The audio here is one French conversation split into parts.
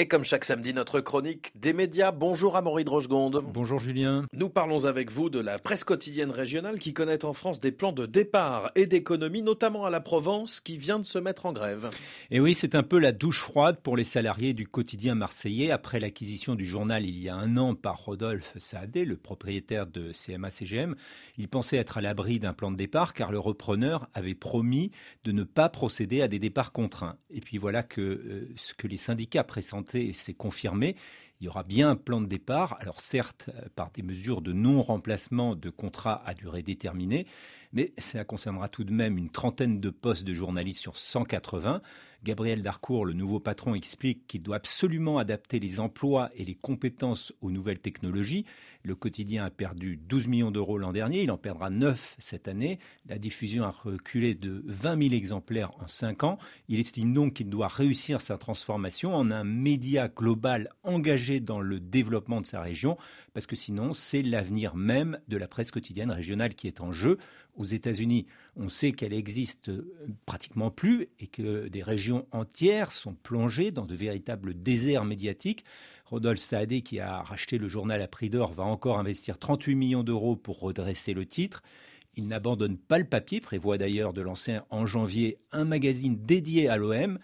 Et comme chaque samedi, notre chronique des médias. Bonjour à Maurice Rochegonde. Bonjour Julien. Nous parlons avec vous de la presse quotidienne régionale qui connaît en France des plans de départ et d'économie, notamment à la Provence, qui vient de se mettre en grève. Et oui, c'est un peu la douche froide pour les salariés du quotidien marseillais après l'acquisition du journal il y a un an par Rodolphe Saadé, le propriétaire de CMA-CGM. Il pensait être à l'abri d'un plan de départ car le repreneur avait promis de ne pas procéder à des départs contraints. Et puis voilà que euh, ce que les syndicats pressentent et c'est confirmé. Il y aura bien un plan de départ, alors certes euh, par des mesures de non-remplacement de contrats à durée déterminée, mais cela concernera tout de même une trentaine de postes de journalistes sur 180. Gabriel Darcourt, le nouveau patron, explique qu'il doit absolument adapter les emplois et les compétences aux nouvelles technologies. Le quotidien a perdu 12 millions d'euros l'an dernier, il en perdra 9 cette année. La diffusion a reculé de 20 000 exemplaires en 5 ans. Il estime donc qu'il doit réussir sa transformation en un média global engagé dans le développement de sa région, parce que sinon c'est l'avenir même de la presse quotidienne régionale qui est en jeu. Aux États-Unis, on sait qu'elle existe pratiquement plus et que des régions entières sont plongées dans de véritables déserts médiatiques. Rodolphe Saadé, qui a racheté le journal à prix d'or, va encore investir 38 millions d'euros pour redresser le titre. Il n'abandonne pas le papier, prévoit d'ailleurs de lancer en janvier un magazine dédié à l'OM.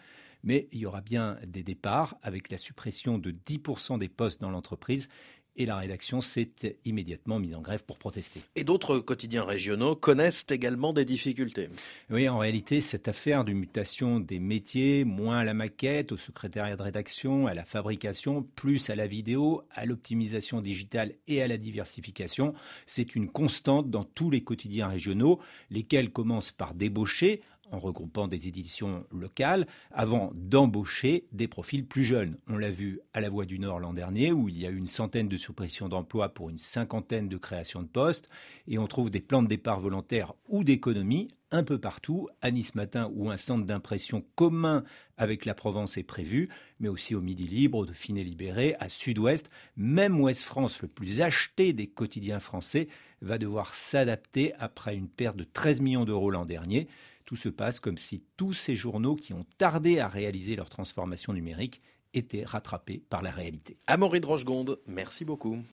Mais il y aura bien des départs avec la suppression de 10% des postes dans l'entreprise et la rédaction s'est immédiatement mise en grève pour protester. Et d'autres quotidiens régionaux connaissent également des difficultés. Oui, en réalité, cette affaire de mutation des métiers, moins à la maquette, au secrétariat de rédaction, à la fabrication, plus à la vidéo, à l'optimisation digitale et à la diversification, c'est une constante dans tous les quotidiens régionaux, lesquels commencent par débaucher en regroupant des éditions locales avant d'embaucher des profils plus jeunes. On l'a vu à la Voix du Nord l'an dernier où il y a eu une centaine de suppressions d'emplois pour une cinquantaine de créations de postes et on trouve des plans de départ volontaires ou d'économie un peu partout. À Nice Matin où un centre d'impression commun avec la Provence est prévu, mais aussi au Midi Libre, au Dauphiné Libéré, à Sud-Ouest. Même Ouest France, le plus acheté des quotidiens français, va devoir s'adapter après une perte de 13 millions d'euros l'an dernier. Tout se passe comme si tous ces journaux qui ont tardé à réaliser leur transformation numérique étaient rattrapés par la réalité. Amaury de Rochegonde, merci beaucoup.